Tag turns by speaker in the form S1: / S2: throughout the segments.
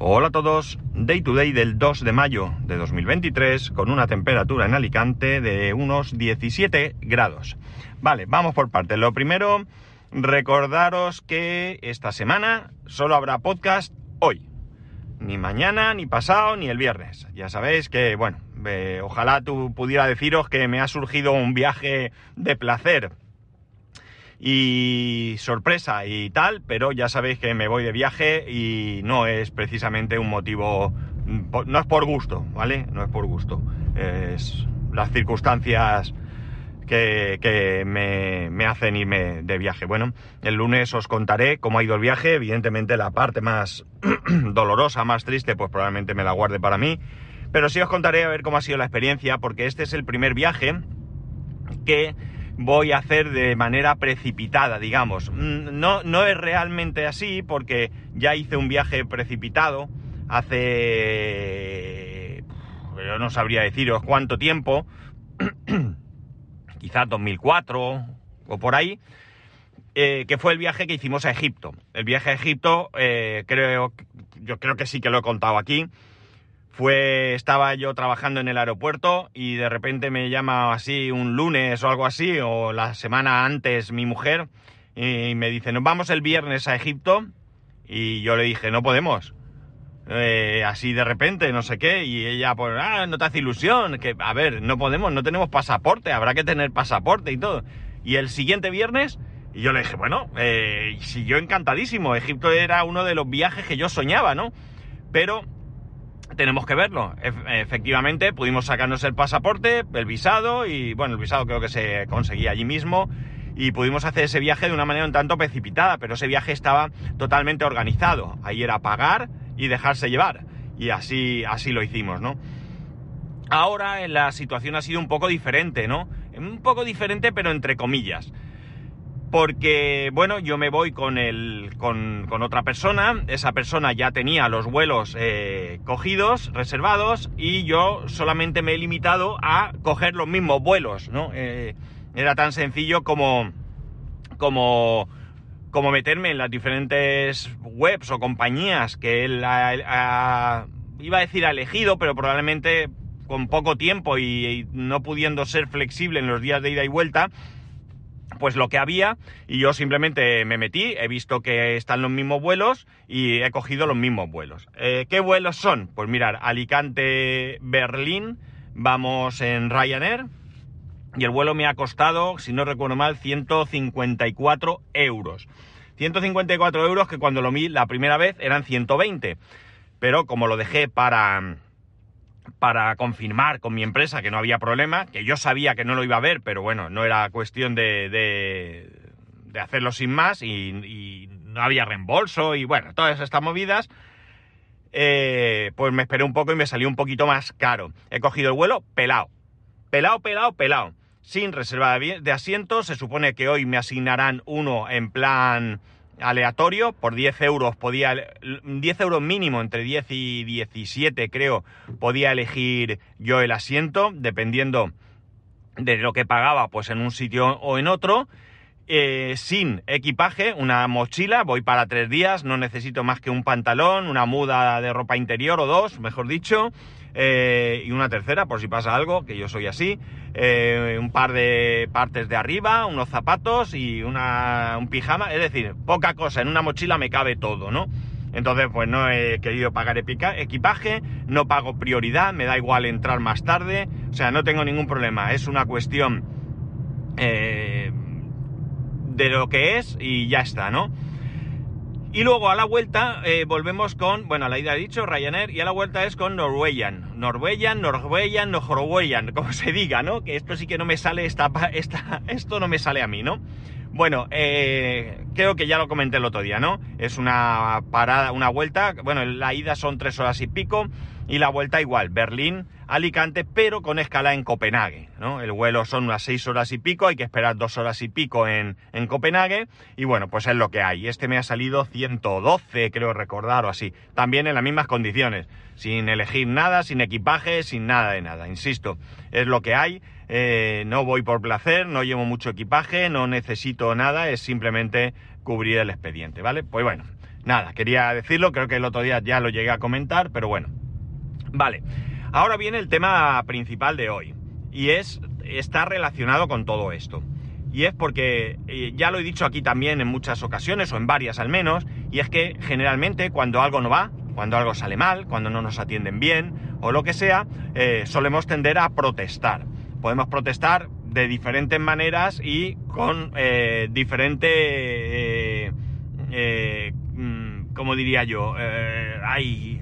S1: Hola a todos, Day to Day del 2 de mayo de 2023 con una temperatura en Alicante de unos 17 grados. Vale, vamos por partes. Lo primero, recordaros que esta semana solo habrá podcast hoy. Ni mañana, ni pasado, ni el viernes. Ya sabéis que, bueno, eh, ojalá tú pudiera deciros que me ha surgido un viaje de placer y sorpresa y tal, pero ya sabéis que me voy de viaje y no es precisamente un motivo, no es por gusto, ¿vale? No es por gusto, es las circunstancias que, me, me, hacen irme de viaje. Bueno, el lunes os contaré cómo ha ido el viaje, evidentemente la parte más dolorosa, más triste, pues probablemente me la guarde para mí, pero sí os contaré a ver cómo ha sido la experiencia, porque este es el primer viaje que voy a hacer de manera precipitada, digamos. Mm, no, no es realmente así porque ya hice un viaje precipitado hace... Yo no sabría deciros cuánto tiempo, quizás 2004 o por ahí, eh, que fue el viaje que hicimos a Egipto. El viaje a Egipto, eh, creo, yo creo que sí que lo he contado aquí, fue, estaba yo trabajando en el aeropuerto y de repente me llama así un lunes o algo así, o la semana antes mi mujer, y me dice, nos vamos el viernes a Egipto. Y yo le dije, no podemos. Eh, así de repente, no sé qué, y ella, pues, ah, no te hace ilusión, que, a ver, no podemos, no tenemos pasaporte, habrá que tener pasaporte y todo. Y el siguiente viernes, y yo le dije, bueno, eh, si yo encantadísimo, Egipto era uno de los viajes que yo soñaba, ¿no? Pero tenemos que verlo. efectivamente, pudimos sacarnos el pasaporte, el visado, y bueno, el visado creo que se conseguía allí mismo, y pudimos hacer ese viaje de una manera un tanto precipitada, pero ese viaje estaba totalmente organizado. Ahí era pagar y dejarse llevar. Y así, así lo hicimos, ¿no? Ahora la situación ha sido un poco diferente, ¿no? Un poco diferente, pero entre comillas porque, bueno, yo me voy con, el, con, otra persona, esa persona ya tenía los vuelos eh, cogidos, reservados, y yo solamente me he limitado a coger los mismos vuelos, ¿no? Eh, era tan sencillo como, como, como meterme en las diferentes webs o compañías que él iba a decir ha elegido, pero probablemente con poco tiempo y no pudiendo ser flexible en los días de ida y vuelta, pues lo que había y yo simplemente me metí, he visto que están los mismos vuelos y he cogido los mismos vuelos. Eh, ¿Qué vuelos son? Pues mirar, Alicante-Berlín, vamos en Ryanair y el vuelo me ha costado, si no recuerdo mal, 154 euros. 154 euros que cuando lo vi la primera vez eran 120, pero como lo dejé para para confirmar con mi empresa que no había problema, que yo sabía que no lo iba a ver, pero bueno, no era cuestión de, de, hacerlo sin más y, no había reembolso y bueno, todas estas movidas, eh, pues me esperé un poco y me salió un poquito más caro. He cogido el vuelo pelado, pelado, pelado, pelado, sin reserva de asientos, se supone que hoy me asignarán uno en plan aleatorio, por 10 euros podía, 10 euros mínimo, entre 10 y 17 creo, podía elegir yo el asiento, dependiendo de lo que pagaba, pues en un sitio o en otro. Eh, sin equipaje, una mochila, voy para tres días, no necesito más que un pantalón, una muda de ropa interior o dos, mejor dicho, eh, y una tercera por si pasa algo, que yo soy así, eh, un par de partes de arriba, unos zapatos y una, un pijama, es decir, poca cosa, en una mochila me cabe todo, ¿no? Entonces, pues no he querido pagar equipaje, no pago prioridad, me da igual entrar más tarde, o sea, no tengo ningún problema, es una cuestión de lo que es y ya está, ¿no? Y luego a la vuelta eh, volvemos con, bueno, a la ida he dicho Ryanair y a la vuelta es con Norwegian. Norwegian, Norwegian, Norwegian, como se diga, ¿no? Que esto sí que no me sale, esta, esta, esto no me sale a mí, ¿no? Bueno, eh, creo que ya lo comenté el otro día, ¿no? Es una parada, una vuelta, bueno, la ida son tres horas y pico y la vuelta igual, Berlín, Alicante, pero con escala en Copenhague. ¿no? El vuelo son unas seis horas y pico, hay que esperar dos horas y pico en, en, Copenhague, y bueno, pues es lo que hay. Este me ha salido 112, creo recordar, o así. También en las mismas condiciones, sin elegir nada, sin equipaje, sin nada de nada. Insisto, es lo que hay. Eh, no voy por placer, no llevo mucho equipaje, no necesito nada, es simplemente cubrir el expediente, ¿vale? Pues bueno, nada, quería decirlo, creo que el otro día ya lo llegué a comentar, pero bueno. Vale. Ahora viene el tema principal de hoy, y es, está relacionado con todo esto. Y es porque, eh, ya lo he dicho aquí también en muchas ocasiones, o en varias al menos, y es que generalmente cuando algo no va, cuando algo sale mal, cuando no nos atienden bien, o lo que sea, eh, solemos tender a protestar. Podemos protestar de diferentes maneras y con eh, diferente, eh, eh, mm, ¿cómo diría yo? Hay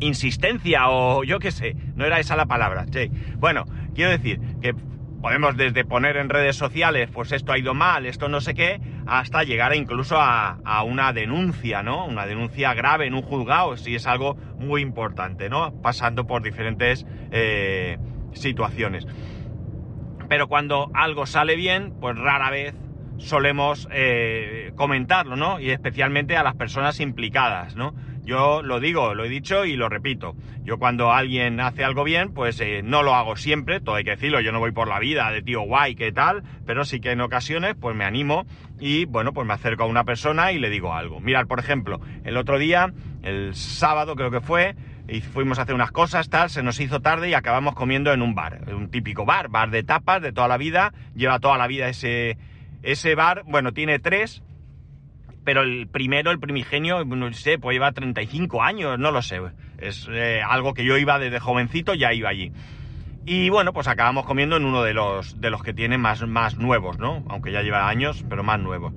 S1: insistencia o yo qué sé, no era esa la palabra. Sí. Bueno, quiero decir que podemos desde poner en redes sociales, pues esto ha ido mal, esto no sé qué, hasta llegar incluso a, una denuncia, ¿no? Una denuncia grave en un juzgado, si es algo muy importante, ¿no? Pasando por diferentes eh, situaciones. Pero cuando algo sale bien, pues rara vez solemos eh, comentarlo, ¿no? Y especialmente a las personas implicadas, ¿no? Yo lo digo, lo he dicho y lo repito. Yo cuando alguien hace algo bien, pues eh, no lo hago siempre, todo hay que decirlo, yo no voy por la vida de tío guay, ¿qué tal? Pero sí que en ocasiones, pues me animo y, bueno, pues me acerco a una persona y le digo algo. Mirad, por ejemplo, el otro día, el sábado creo que fue, y fuimos a hacer unas cosas, tal, se nos hizo tarde y acabamos comiendo en un bar, un típico bar, bar de tapas de toda la vida, lleva toda la vida ese, ese bar, bueno, tiene tres, pero el primero, el primigenio, no sé, pues lleva 35 años, no lo sé. Es eh, algo que yo iba desde jovencito, ya iba allí. Y bueno, pues acabamos comiendo en uno de los, de los que tiene más, más nuevos, ¿no? Aunque ya lleva años, pero más nuevos.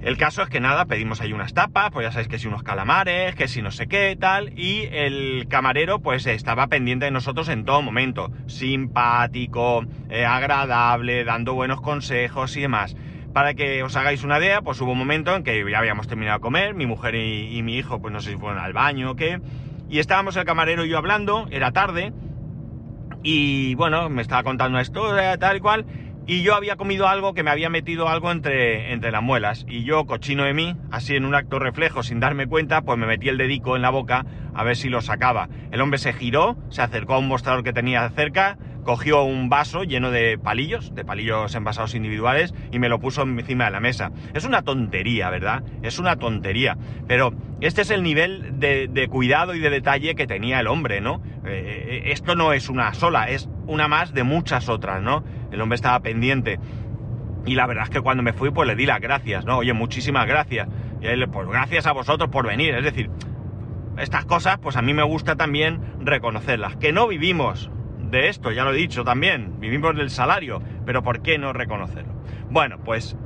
S1: El caso es que nada, pedimos ahí unas tapas, pues ya sabéis que si unos calamares, que si no sé qué, tal, y el camarero pues estaba pendiente de nosotros en todo momento, simpático, eh, agradable, dando buenos consejos y demás. Para que os hagáis una idea, pues hubo un momento en que ya habíamos terminado de comer, mi mujer y, mi hijo, pues no sé si fueron al baño o qué, y estábamos el camarero y yo hablando, era tarde, y bueno, me estaba contando una historia, tal cual, y yo había comido algo que me había metido algo entre, entre las muelas. Y yo, cochino de mí, así en un acto reflejo, sin darme cuenta, pues me metí el dedico en la boca a ver si lo sacaba. El hombre se giró, se acercó a un mostrador que tenía cerca, cogió un vaso lleno de palillos, de palillos envasados individuales, y me lo puso encima de la mesa. Es una tontería, ¿verdad? Es una tontería. Pero este es el nivel de, cuidado y de detalle que tenía el hombre, ¿no? Eh, esto no es una sola, es una más de muchas otras, ¿no? El hombre estaba pendiente. Y la verdad es que cuando me fui, pues le di las gracias, ¿no? Oye, muchísimas gracias. Y él, pues gracias a vosotros por venir. Es decir, estas cosas, pues a mí me gusta también reconocerlas. Que no vivimos de esto, ya lo he dicho también, vivimos del salario, pero ¿por qué no reconocerlo? Bueno, pues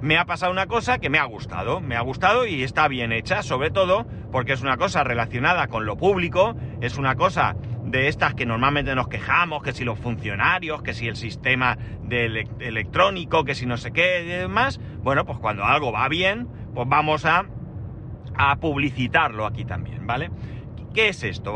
S1: me ha pasado una cosa que me ha gustado, me ha gustado y está bien hecha, sobre todo porque es una cosa relacionada con lo público, es una cosa de estas que normalmente nos quejamos, que si los funcionarios, que si el sistema de ele electrónico, que si no sé qué y demás, bueno, pues cuando algo va bien, pues vamos a, a publicitarlo aquí también, ¿vale? ¿Qué es esto?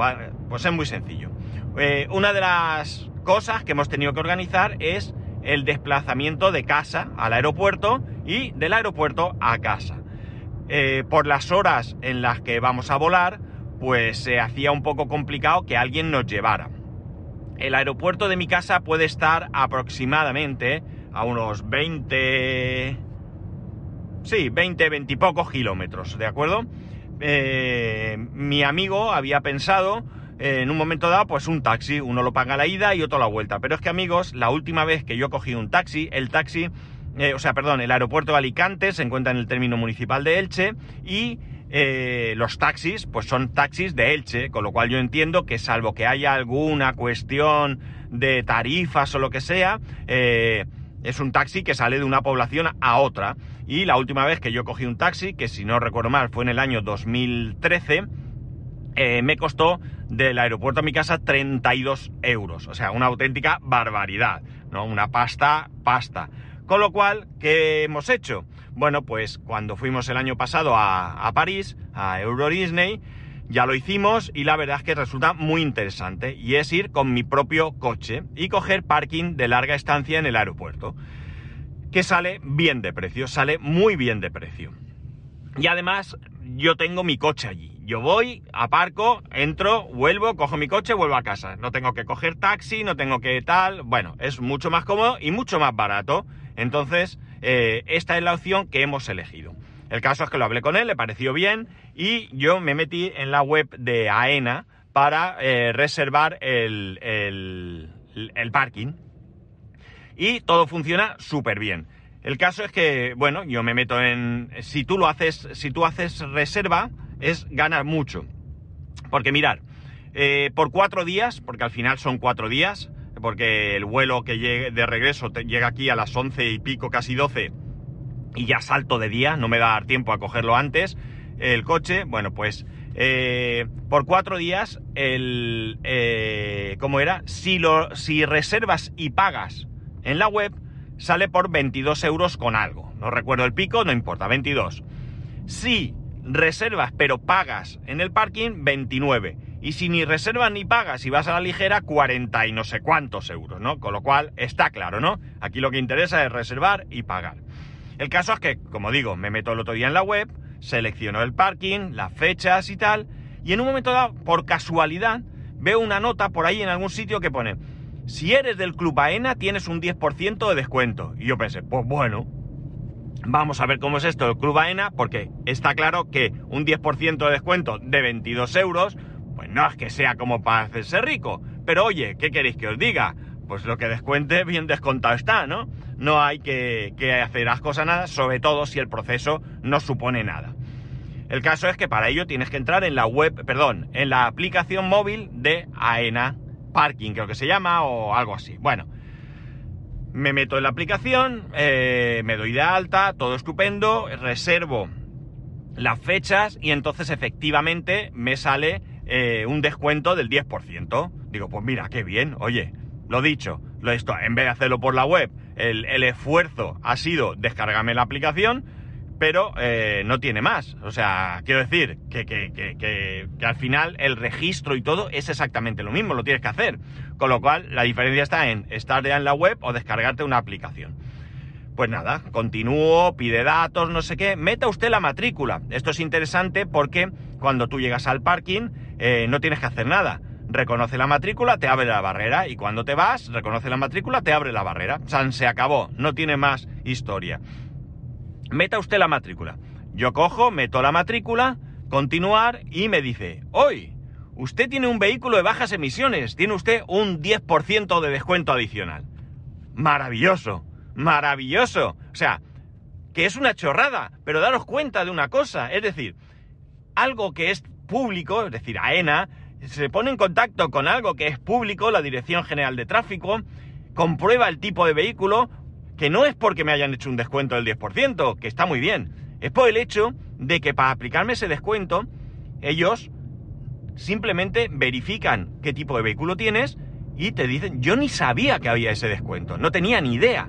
S1: Pues es muy sencillo. Eh, una de las cosas que hemos tenido que organizar es el desplazamiento de casa al aeropuerto y del aeropuerto a casa. Eh, por las horas en las que vamos a volar, pues se hacía un poco complicado que alguien nos llevara. El aeropuerto de mi casa puede estar aproximadamente a unos 20... Sí, 20, 20 y pocos kilómetros, ¿de acuerdo? Eh, mi amigo había pensado en un momento dado, pues un taxi, uno lo paga la ida y otro la vuelta. Pero es que amigos, la última vez que yo cogí un taxi, el taxi, eh, o sea, perdón, el aeropuerto de Alicante se encuentra en el término municipal de Elche y eh, los taxis, pues son taxis de Elche, con lo cual yo entiendo que salvo que haya alguna cuestión de tarifas o lo que sea, eh, es un taxi que sale de una población a otra. Y la última vez que yo cogí un taxi, que si no recuerdo mal fue en el año 2013, eh, me costó del aeropuerto a mi casa 32 euros. O sea, una auténtica barbaridad, ¿no? Una pasta, pasta. Con lo cual, ¿qué hemos hecho? Bueno, pues cuando fuimos el año pasado a, a París, a Euro Disney, ya lo hicimos y la verdad es que resulta muy interesante y es ir con mi propio coche y coger parking de larga estancia en el aeropuerto, que sale bien de precio, sale muy bien de precio. Y además yo tengo mi coche allí. Yo voy, aparco, entro, vuelvo, cojo mi coche, vuelvo a casa. No tengo que coger taxi, no tengo que tal. Bueno, es mucho más cómodo y mucho más barato. Entonces, eh, esta es la opción que hemos elegido. El caso es que lo hablé con él, le pareció bien y yo me metí en la web de AENA para eh, reservar el, el, parking. Y todo funciona súper bien. El caso es que, bueno, yo me meto en... Si tú lo haces, si tú haces reserva, es ganar mucho. Porque mirar, eh, por cuatro días, porque al final son cuatro días, porque el vuelo que llegue de regreso llega aquí a las once y pico, casi doce, y ya salto de día, no me da tiempo a cogerlo antes, el coche, bueno, pues eh, por cuatro días, el, eh, ¿cómo era? Si, lo, si reservas y pagas en la web, sale por 22 euros con algo. No recuerdo el pico, no importa, 22. Si reservas pero pagas en el parking, 29. Y si ni reservas ni pagas y vas a la ligera, 40 y no sé cuántos euros, ¿no? Con lo cual está claro, ¿no? Aquí lo que interesa es reservar y pagar. El caso es que, como digo, me meto el otro día en la web, selecciono el parking, las fechas y tal, y en un momento dado, por casualidad, veo una nota por ahí en algún sitio que pone, si eres del Club AENA tienes un 10% de descuento. Y yo pensé, pues bueno, vamos a ver cómo es esto del Club AENA, porque está claro que un 10% de descuento de 22 euros, pues no es que sea como para hacerse rico. Pero oye, ¿qué queréis que os diga? Pues lo que descuente bien descontado está, ¿no? no hay que, hacer las cosas nada, sobre todo si el proceso no supone nada. El caso es que para ello tienes que entrar en la web, perdón, en la aplicación móvil de AENA Parking, creo que se llama, o algo así. Bueno, me meto en la aplicación, eh, me doy de alta, todo estupendo, reservo las fechas y entonces efectivamente me sale eh, un descuento del 10%. Digo, pues mira, qué bien, oye, lo dicho, lo esto, en vez de hacerlo por la web, el, esfuerzo ha sido descargarme la aplicación, pero eh, no tiene más. O sea, quiero decir que, al final el registro y todo es exactamente lo mismo, lo tienes que hacer. Con lo cual, la diferencia está en estar ya en la web o descargarte una aplicación. Pues nada, continúo, pide datos, no sé qué, meta usted la matrícula. Esto es interesante porque cuando tú llegas al parking eh, no tienes que hacer nada reconoce la matrícula, te abre la barrera y cuando te vas, reconoce la matrícula, te abre la barrera. San se acabó, no tiene más historia. Meta usted la matrícula. Yo cojo, meto la matrícula, continuar y me dice, hoy, usted tiene un vehículo de bajas emisiones, tiene usted un 10% de descuento adicional. Maravilloso, maravilloso. O sea, que es una chorrada, pero daros cuenta de una cosa, es decir, algo que es público, es decir, AENA, se pone en contacto con algo que es público, la Dirección General de Tráfico, comprueba el tipo de vehículo, que no es porque me hayan hecho un descuento del 10%, que está muy bien, es por el hecho de que para aplicarme ese descuento, ellos simplemente verifican qué tipo de vehículo tienes y te dicen, yo ni sabía que había ese descuento, no tenía ni idea.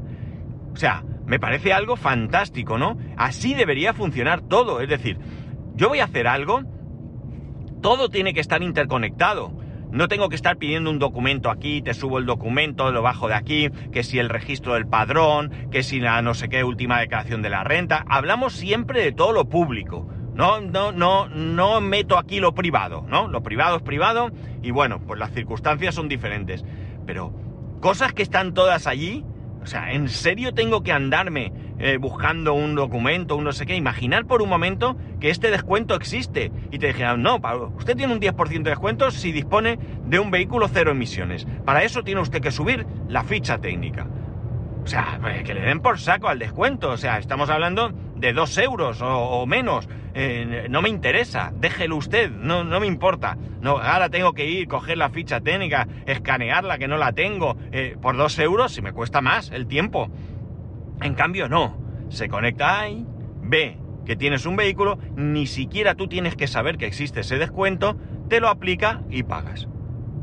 S1: O sea, me parece algo fantástico, ¿no? Así debería funcionar todo, es decir, yo voy a hacer algo, todo tiene que estar interconectado. No tengo que estar pidiendo un documento aquí, te subo el documento, lo bajo de aquí, que si el registro del padrón, que si la no sé qué última declaración de la renta. Hablamos siempre de todo lo público. No, no, no, no meto aquí lo privado, ¿no? Lo privado es privado y bueno, pues las circunstancias son diferentes. Pero cosas que están todas allí, o sea, ¿en serio tengo que andarme eh, buscando un documento, un no sé qué? Imaginar por un momento que este descuento existe y te dijeran, no, usted tiene un 10% de descuento si dispone de un vehículo cero emisiones. Para eso tiene usted que subir la ficha técnica. O sea, pues, que le den por saco al descuento. O sea, estamos hablando de dos euros o, menos. Eh, no me interesa, déjelo usted, no, no me importa. No, ahora tengo que ir, coger la ficha técnica, escanearla, que no la tengo. Eh, por dos euros, si me cuesta más el tiempo. En cambio, no. Se conecta ahí, ve que tienes un vehículo, ni siquiera tú tienes que saber que existe ese descuento, te lo aplica y pagas.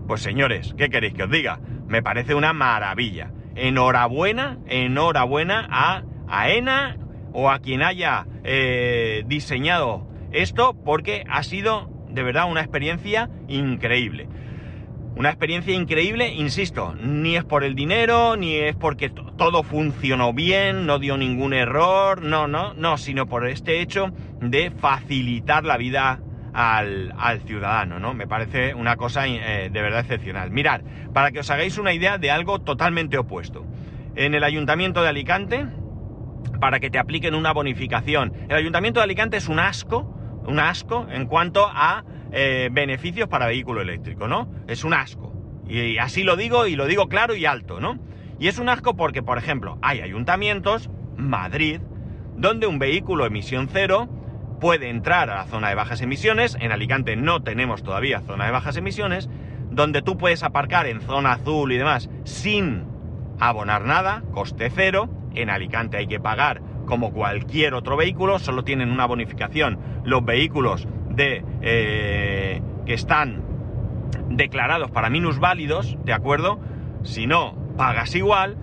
S1: Pues señores, ¿qué queréis que os diga? Me parece una maravilla. Enhorabuena, enhorabuena a AENA o a quien haya eh, diseñado esto, porque ha sido de verdad una experiencia increíble. Una experiencia increíble, insisto, ni es por el dinero, ni es porque todo funcionó bien, no dio ningún error, no, no, no, sino por este hecho de facilitar la vida al, ciudadano, ¿no? Me parece una cosa eh, de verdad excepcional. Mirad, para que os hagáis una idea de algo totalmente opuesto. En el Ayuntamiento de Alicante, para que te apliquen una bonificación, el Ayuntamiento de Alicante es un asco, un asco en cuanto a eh, beneficios para vehículo eléctrico, ¿no? Es un asco. Y así lo digo y lo digo claro y alto, ¿no? Y es un asco porque, por ejemplo, hay ayuntamientos, Madrid, donde un vehículo emisión cero puede entrar a la zona de bajas emisiones. En Alicante no tenemos todavía zona de bajas emisiones, donde tú puedes aparcar en zona azul y demás sin abonar nada, coste cero. En Alicante hay que pagar como cualquier otro vehículo, solo tienen una bonificación los vehículos de eh, que están declarados para minusválidos, ¿de acuerdo? Si no, pagas igual.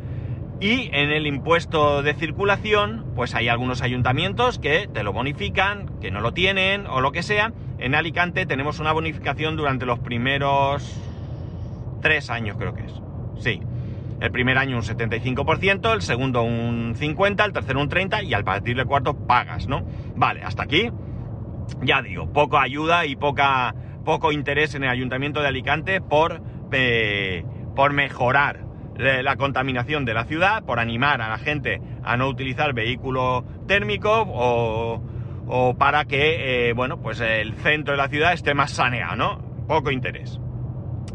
S1: Y en el impuesto de circulación, pues hay algunos ayuntamientos que te lo bonifican, que no lo tienen o lo que sea. En Alicante tenemos una bonificación durante los primeros tres años, creo que es. Sí. El primer año un 75%, el segundo un 50%, el tercero un 30% y al partir del cuarto pagas, ¿no? Vale, hasta aquí ya digo, poca ayuda y poca, poco interés en el Ayuntamiento de Alicante por, por mejorar la contaminación de la ciudad, por animar a la gente a no utilizar vehículo térmico o, o para que, eh, bueno, pues el centro de la ciudad esté más saneado, ¿no? Poco interés.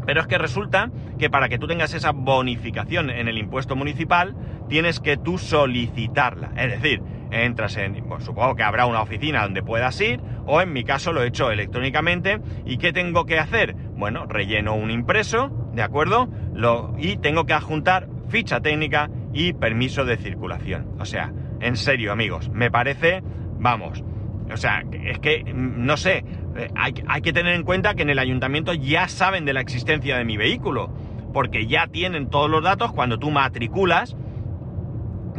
S1: Pero es que resulta que para que tú tengas esa bonificación en el impuesto municipal, tienes que tú solicitarla. Es decir, entras en, supongo que habrá una oficina donde puedas ir, o en mi caso lo he hecho electrónicamente. ¿Y qué tengo que hacer? Bueno, relleno un impreso, ¿de acuerdo? Lo, y tengo que adjuntar ficha técnica y permiso de circulación. O sea, en serio, amigos, me parece, vamos, o sea, es que, no sé, eh, hay, hay que tener en cuenta que en el ayuntamiento ya saben de la existencia de mi vehículo, porque ya tienen todos los datos cuando tú matriculas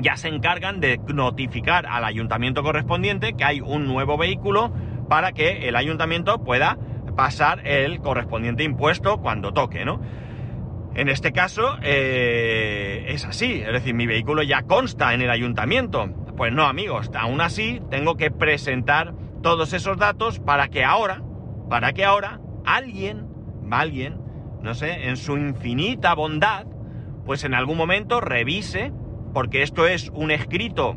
S1: ya se encargan de notificar al ayuntamiento correspondiente que hay un nuevo vehículo para que el ayuntamiento pueda pasar el correspondiente impuesto cuando toque, ¿no? En este caso eh, es así, es decir, mi vehículo ya consta en el ayuntamiento. Pues no, amigos, aún así tengo que presentar todos esos datos para que ahora, para que ahora alguien, alguien, no sé, en su infinita bondad, pues en algún momento revise porque esto es un escrito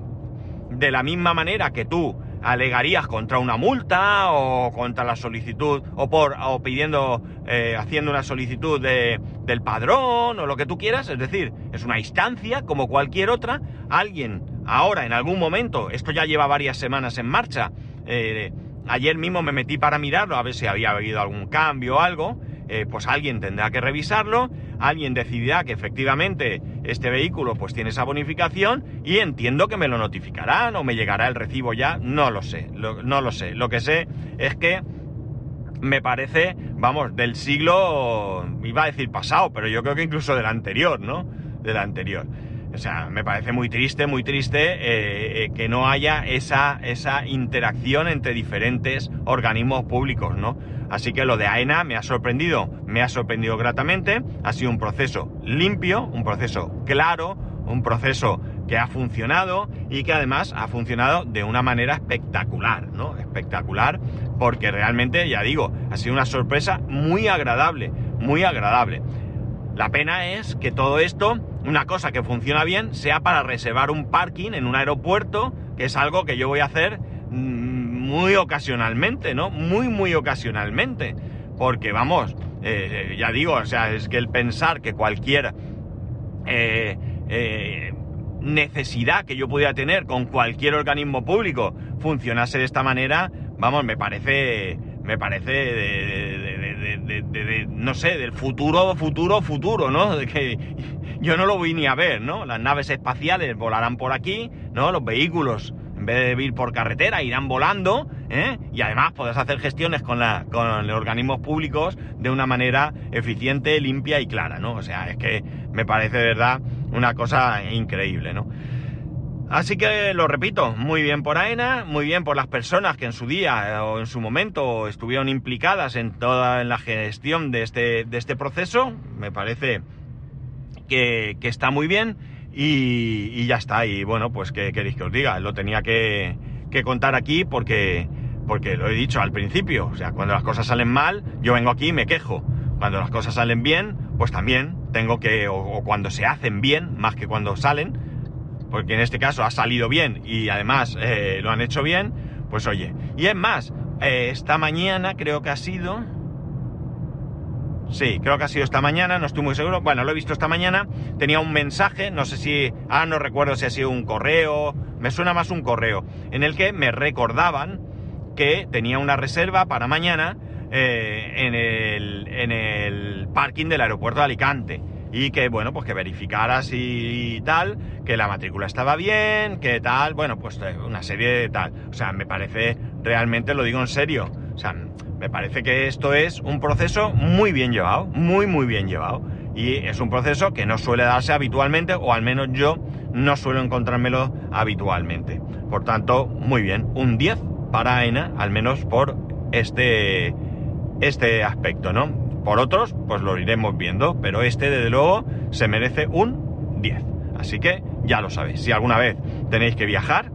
S1: de la misma manera que tú alegarías contra una multa o contra la solicitud o por o pidiendo eh, haciendo una solicitud de, del padrón o lo que tú quieras. Es decir es una instancia como cualquier otra. Alguien ahora en algún momento esto ya lleva varias semanas en marcha eh, ayer mismo me metí para mirarlo a ver si había habido algún cambio o algo eh, pues alguien tendrá que revisarlo alguien decidirá que efectivamente este vehículo pues tiene esa bonificación y entiendo que me lo notificarán o me llegará el recibo ya, no lo sé, no lo sé. Lo que sé es que me parece, vamos, del siglo, iba a decir pasado, pero yo creo que incluso del anterior, ¿no? Del anterior. O sea, me parece muy triste, muy triste eh, eh, que no haya esa, esa interacción entre diferentes organismos públicos, ¿no? Así que lo de AENA me ha sorprendido, me ha sorprendido gratamente. Ha sido un proceso limpio, un proceso claro, un proceso que ha funcionado y que además ha funcionado de una manera espectacular, ¿no? Espectacular, porque realmente, ya digo, ha sido una sorpresa muy agradable, muy agradable. La pena es que todo esto, una cosa que funciona bien, sea para reservar un parking en un aeropuerto, que es algo que yo voy a hacer mm, muy ocasionalmente, ¿no? Muy, muy ocasionalmente. Porque vamos, eh, ya digo, o sea, es que el pensar que cualquier eh, eh, necesidad que yo pudiera tener con cualquier organismo público funcionase de esta manera, vamos, me parece, me parece de, no sé, del futuro, futuro, futuro, ¿no? Que yo no lo ni a ver, ¿no? Las naves espaciales volarán por aquí, ¿no? Los vehículos, en vez de ir por carretera, irán volando, ¿eh? Y además podrás hacer gestiones con, los organismos públicos de una manera eficiente, limpia y clara, ¿no? O sea, es que me parece de verdad una cosa increíble, ¿no? Así que lo repito, muy bien por AENA, muy bien por las personas que en su día o en su momento estuvieron implicadas en toda la gestión este, de este proceso. Me parece que, está muy bien y, ya está. Y bueno, pues ¿qué queréis que os diga? Lo tenía que, contar aquí porque, porque lo he dicho al principio. O sea, cuando las cosas salen mal, yo vengo aquí y me quejo. Cuando las cosas salen bien, pues también tengo que, o, cuando se hacen bien, más que cuando salen, porque en este caso ha salido bien y además eh, lo han hecho bien, pues oye. Y es más, eh, esta mañana creo que ha sido, Sí, creo que ha sido esta mañana, no estoy muy seguro. Bueno, lo he visto esta mañana. Tenía un mensaje, no sé si. Ah, no recuerdo si ha sido un correo. Me suena más un correo. En el que me recordaban que tenía una reserva para mañana eh, en, el, en el parking del aeropuerto de Alicante. Y que, bueno, pues que verificara si tal, que la matrícula estaba bien, que tal, bueno, pues eh, una serie de tal. O sea, me parece, realmente lo digo en serio. O sea, me parece que esto es un proceso muy bien llevado, muy, muy bien llevado. Y es un proceso que no suele darse habitualmente, o al menos yo no suelo encontrármelo habitualmente. Por tanto, muy bien, un 10 para AENA, al menos por este, este aspecto, ¿no? Por otros, pues lo iremos viendo, pero este, desde luego, se merece un 10. Así que ya lo sabéis, si alguna vez tenéis que viajar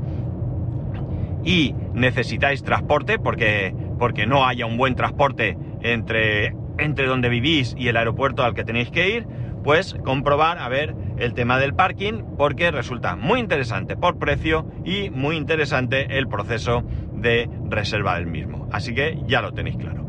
S1: y necesitáis transporte, porque porque no haya un buen transporte entre, entre donde vivís y el aeropuerto al que tenéis que ir, pues comprobar a ver el tema del parking porque resulta muy interesante por precio y muy interesante el proceso de reserva del mismo. Así que ya lo tenéis claro.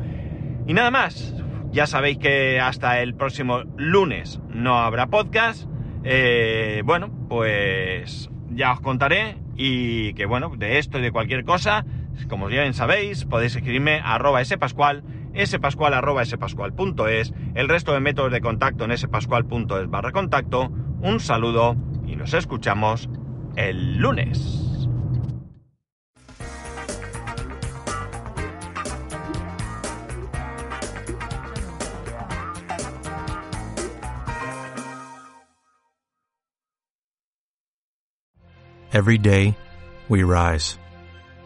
S1: Y nada más, ya sabéis que hasta el próximo lunes no habrá podcast. Eh, bueno, pues ya os contaré y que bueno, de esto y de cualquier cosa como bien sabéis, podéis escribirme a arroba spascual, spascual arroba spascual.es, el resto de métodos de contacto en spascual.es barra contacto. Un saludo y nos escuchamos el lunes.
S2: Every day, we rise